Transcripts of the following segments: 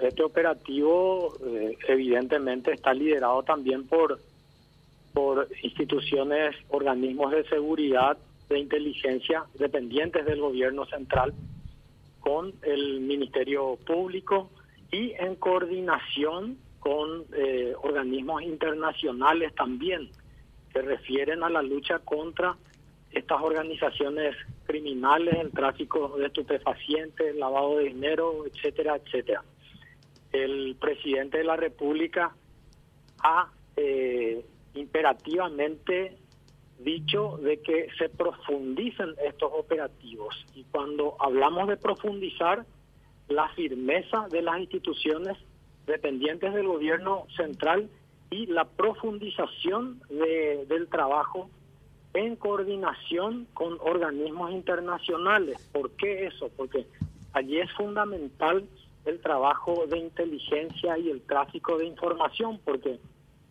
este operativo eh, evidentemente está liderado también por, por instituciones, organismos de seguridad, de inteligencia dependientes del gobierno central, con el Ministerio Público y en coordinación con eh, organismos internacionales también que refieren a la lucha contra estas organizaciones criminales, el tráfico de estupefacientes, el lavado de dinero, etcétera, etcétera. El presidente de la República ha eh, imperativamente dicho de que se profundicen estos operativos y cuando hablamos de profundizar, la firmeza de las instituciones dependientes del gobierno central y la profundización del trabajo en coordinación con organismos internacionales. ¿Por qué eso? Porque allí es fundamental el trabajo de inteligencia y el tráfico de información, porque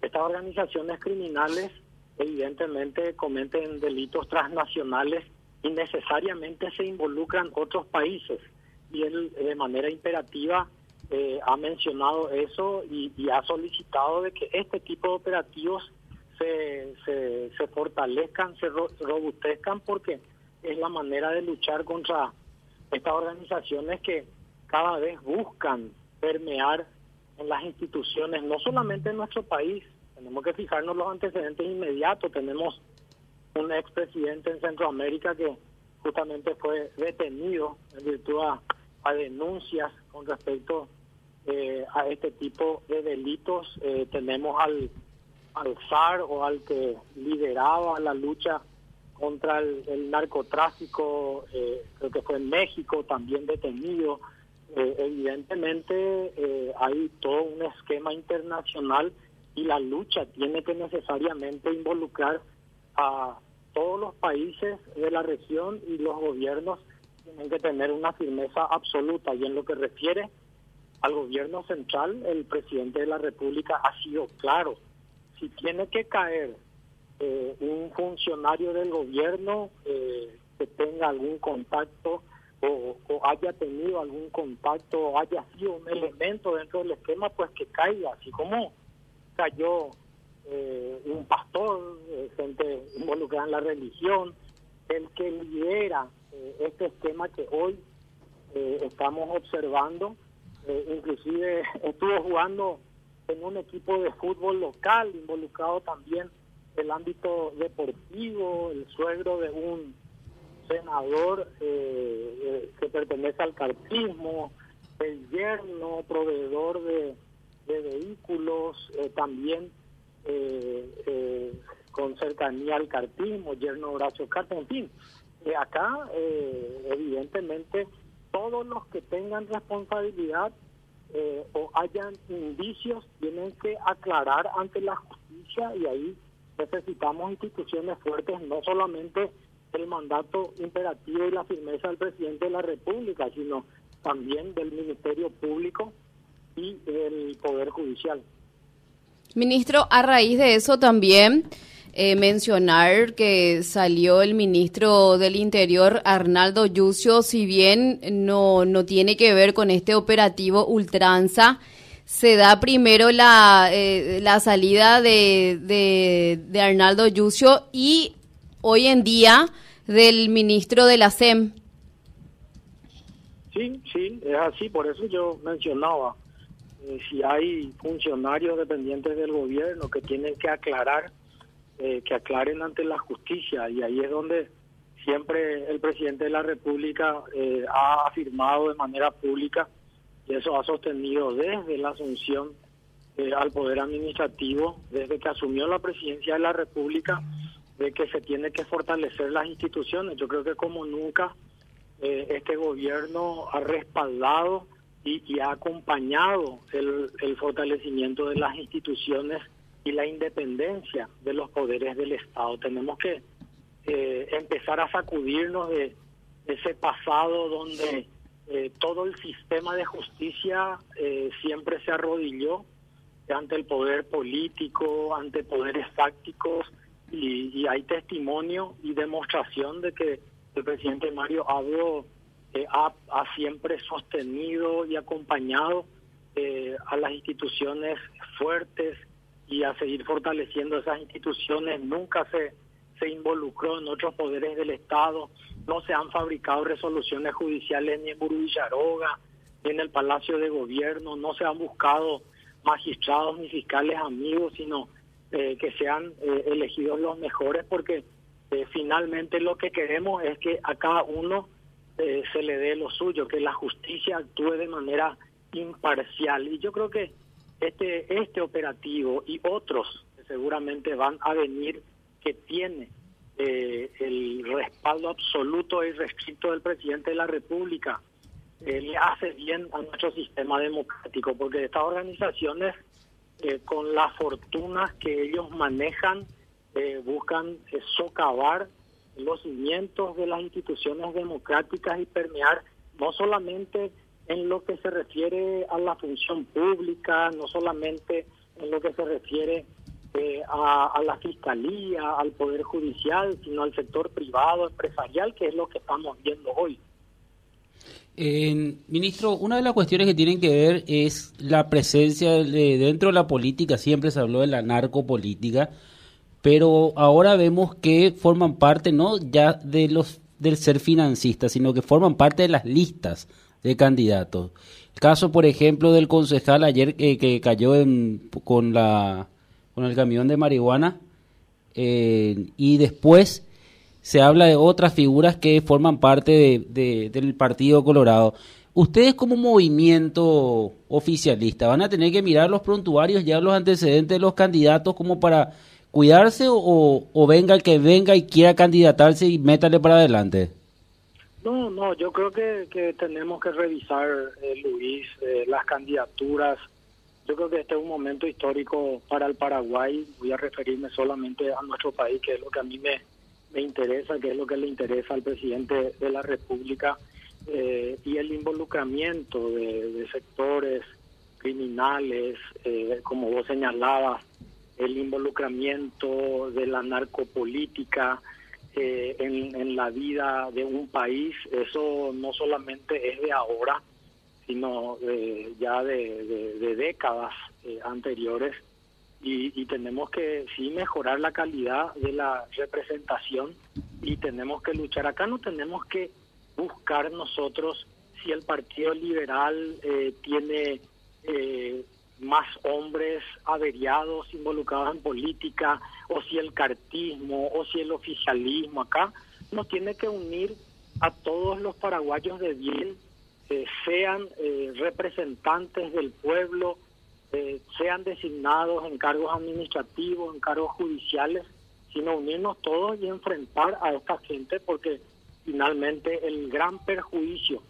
estas organizaciones criminales evidentemente cometen delitos transnacionales y necesariamente se involucran otros países. Y él de manera imperativa eh, ha mencionado eso y, ha solicitado de que este tipo de operativos se, se, fortalezcan, se robustezcan, porque es la manera de luchar contra estas organizaciones que cada vez buscan permear en las instituciones, no solamente en nuestro país, tenemos que fijarnos los antecedentes inmediatos, tenemos un expresidente en Centroamérica que justamente fue detenido en virtud a, denuncias con respecto eh, a este tipo de delitos. Eh, tenemos al, al SAR o al que lideraba la lucha contra el, narcotráfico, eh, creo que fue en México, también detenido. Evidentemente hay todo un esquema internacional y la lucha tiene que necesariamente involucrar a todos los países de la región y los gobiernos tienen que tener una firmeza absoluta y en lo que refiere al gobierno central, el presidente de la República ha sido claro. Si tiene que caer eh, un funcionario del gobierno eh, que tenga algún contacto o, haya tenido algún contacto o haya sido un elemento dentro del esquema, pues que caiga, así como cayó eh, un pastor, gente involucrada en la religión, el que lidera este esquema que hoy estamos observando eh, inclusive estuvo jugando en un equipo de fútbol local, involucrado también el ámbito deportivo, el suegro de un senador eh, eh, que pertenece al cartismo, el yerno, proveedor de, vehículos, también con cercanía al cartismo, yerno Horacio Carta, en fin. acá, evidentemente, todos los que tengan responsabilidad eh, o hayan indicios tienen que aclarar ante la justicia y ahí necesitamos instituciones fuertes, no solamente el mandato imperativo y la firmeza del presidente de la República, sino también del Ministerio Público y del Poder Judicial. Ministro, a raíz de eso también eh, mencionar que salió el ministro del Interior, Arnaldo Yucio, si bien no, no tiene que ver con este operativo ultranza, se da primero la, eh, la salida de, de, Arnaldo Yucio y hoy en día del ministro de la SEM. Sí, sí, es así, por eso yo mencionaba, eh, si hay funcionarios dependientes del gobierno que tienen que aclarar eh, que aclaren ante la justicia y ahí es donde siempre el presidente de la República eh, ha afirmado de manera pública y eso ha sostenido desde la asunción eh, al poder administrativo, desde que asumió la presidencia de la República, de que se tiene que fortalecer las instituciones. Yo creo que como nunca este gobierno ha respaldado y, y ha acompañado el, el fortalecimiento de las instituciones y la independencia de los poderes del Estado. Tenemos que eh, empezar a sacudirnos de, ese pasado donde eh, todo el sistema de justicia eh, siempre se arrodilló ante el poder político, ante poderes fácticos y, hay testimonio y demostración de que el presidente Mario Abdo ha, ha siempre sostenido y acompañado eh, a las instituciones fuertes y a seguir fortaleciendo esas instituciones. Nunca se, se involucró en otros poderes del Estado, no se han fabricado resoluciones judiciales ni en Buruvillaroga, ni en el Palacio de Gobierno, no se han buscado magistrados ni fiscales amigos, sino eh, que sean eh, elegidos los mejores, porque eh, finalmente lo que queremos es que a cada uno se le dé lo suyo, que la justicia actúe de manera imparcial. Y yo creo que este, este operativo y otros que seguramente van a venir, que tiene el respaldo absoluto y restricto del presidente de la República, le hace bien a nuestro sistema democrático, porque estas organizaciones, con las fortunas que ellos manejan, eh, buscan eh, socavar los cimientos de las instituciones democráticas y permear no solamente en lo que se refiere a la función pública, no solamente en lo que se refiere eh, a, la fiscalía, al poder judicial, sino al sector privado, empresarial, que es lo que estamos viendo hoy. Ministro, una de las cuestiones que tienen que ver es la presencia de, dentro de la política, siempre se habló de la narcopolítica, pero ahora vemos que forman parte no ya de los del ser financistas, sino que forman parte de las listas de candidatos. El caso, por ejemplo, del concejal ayer que cayó con la con el camión de marihuana eh, y después se habla de otras figuras que forman parte del Partido Colorado. Ustedes como movimiento oficialista van a tener que mirar los prontuarios, ya los antecedentes de los candidatos como para cuidarse o, venga el que venga y quiera candidatarse y métale para adelante? No, no, yo creo que, tenemos que revisar, eh, Luis, eh, las candidaturas. Yo creo que este es un momento histórico para el Paraguay. Voy a referirme solamente a nuestro país, que es lo que a mí me, me interesa, que es lo que le interesa al presidente de la República, eh, y el involucramiento de, de sectores criminales, como vos señalabas, el involucramiento de la narcopolítica eh, en, la vida de un país, eso no solamente es de ahora, sino ya de, décadas eh, anteriores. Y, tenemos que sí mejorar la calidad de la representación y tenemos que luchar. Acá no tenemos que buscar nosotros si el Partido Liberal eh, tiene más hombres averiados involucrados en política, o si el cartismo, o si el oficialismo acá, nos tiene que unir a todos los paraguayos de bien, eh, sean eh, representantes del pueblo, eh, sean designados en cargos administrativos, en cargos judiciales, sino unirnos todos y enfrentar a esta gente porque finalmente el gran perjuicio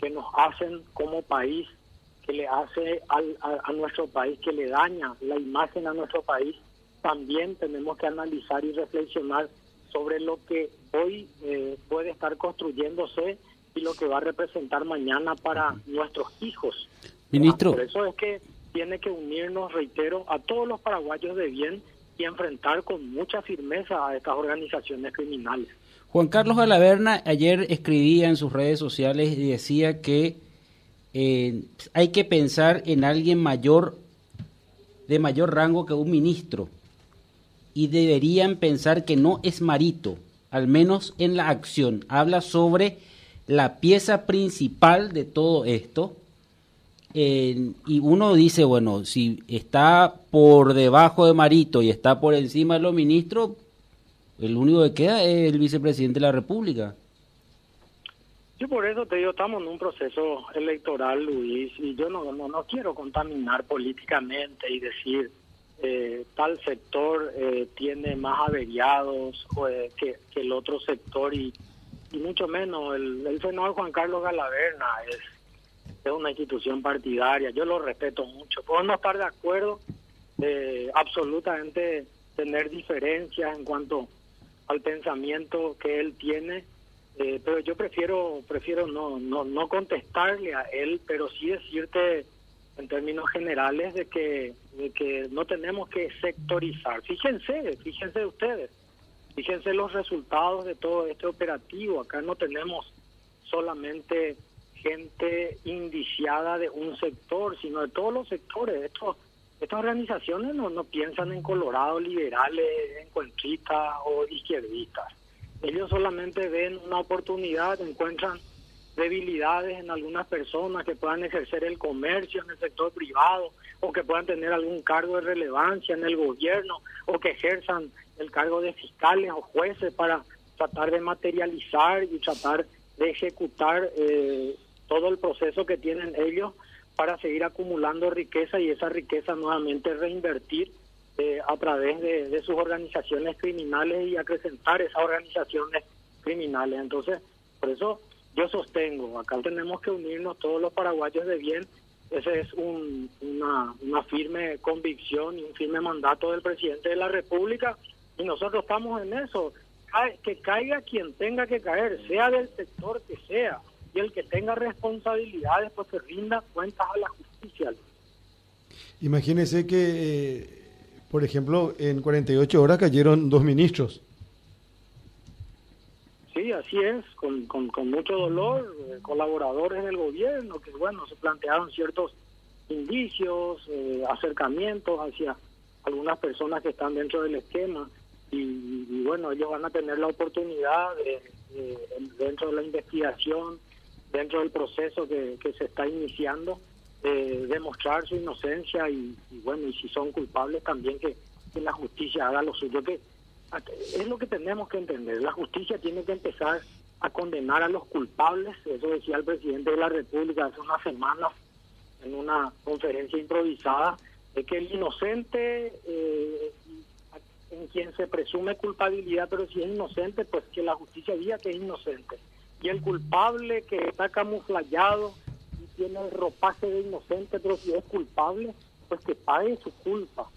que nos hacen como país que le hace al, a, nuestro país, que le daña la imagen a nuestro país, también tenemos que analizar y reflexionar sobre lo que hoy eh, puede estar construyéndose y lo que va a representar mañana para nuestros hijos. Ministro. Por eso es que tiene que unirnos, reitero, a todos los paraguayos de bien y enfrentar con mucha firmeza a estas organizaciones criminales. Juan Carlos Galaverna ayer escribía en sus redes sociales y decía que eh, hay que pensar en alguien mayor, de mayor rango que un ministro. Y deberían pensar que no es Marito, al menos en la acción. Habla sobre la pieza principal de todo esto. Y uno dice, bueno, si está por debajo de Marito y está por encima de los ministros, el único que queda es el vicepresidente de la República. Yo por eso te digo, estamos en un proceso electoral, Luis, y yo no, no, quiero contaminar políticamente y decir eh, tal sector eh, tiene más averiados eh, que, el otro sector y, y mucho menos. El, el senador Juan Carlos Galaverna es, es una institución partidaria, yo lo respeto mucho. No estar de acuerdo, absolutamente tener diferencias en cuanto al pensamiento que él tiene eh, pero yo prefiero prefiero no, no no contestarle a él, pero sí decirte en términos generales de que de que no tenemos que sectorizar. Fíjense, fíjense ustedes, fíjense los resultados de todo este operativo. Acá no tenemos solamente gente indiciada de un sector, sino de todos los sectores. Estos, estas organizaciones no, piensan en Colorado liberales, encuentristas o izquierdistas. Ellos solamente ven una oportunidad, encuentran debilidades en algunas personas que puedan ejercer el comercio en el sector privado o que puedan tener algún cargo de relevancia en el gobierno o que ejerzan el cargo de fiscales o jueces para tratar de materializar y tratar de ejecutar eh, todo el proceso que tienen ellos para seguir acumulando riqueza y esa riqueza nuevamente reinvertir eh, a través de, sus organizaciones criminales y acrecentar esas organizaciones criminales. Entonces, por eso yo sostengo, acá tenemos que unirnos todos los paraguayos de bien, ese es una, una firme convicción y un firme mandato del presidente de la República. Y nosotros estamos en eso, que caiga quien tenga que caer, sea del sector que sea, y el que tenga responsabilidades pues que rinda cuentas a la justicia. Imagínese que, eh, por ejemplo, en 48 horas cayeron dos ministros. Sí, así es, con, con, mucho dolor, eh, colaboradores del gobierno que, bueno, se plantearon ciertos indicios, eh, acercamientos hacia algunas personas que están dentro del esquema y, bueno, ellos van a tener la oportunidad de, dentro de la investigación, dentro del proceso que, se está iniciando, de demostrar su inocencia y, bueno, y si son culpables también que, que la justicia haga lo suyo que es lo que tenemos que entender. La justicia tiene que empezar a condenar a los culpables. Eso decía el presidente de la República hace unas semanas en una conferencia improvisada, de que el inocente, eh, en quien se presume culpabilidad, pero si es inocente, pues que la justicia diga que es inocente. Y el culpable que está camuflado y tiene el ropaje de inocente, pero si es culpable, pues que pague su culpa.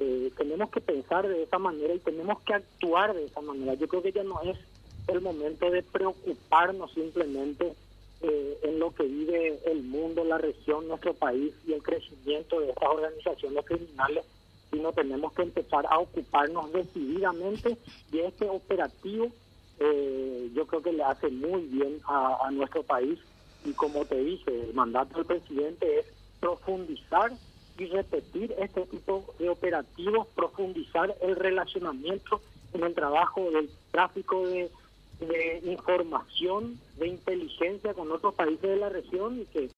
Eh, tenemos que pensar de esa manera y tenemos que actuar de esa manera. Yo creo que ya no es el momento de preocuparnos simplemente eh, en lo que vive el mundo, la región, nuestro país y el crecimiento de estas organizaciones criminales, sino tenemos que empezar a ocuparnos decididamente de este operativo. Eh, yo creo que le hace muy bien a nuestro país. Y como te dije, el mandato del presidente es profundizar y repetir este tipo de operativos, profundizar el relacionamiento en el trabajo del tráfico de, de información, de inteligencia con otros países de la región y que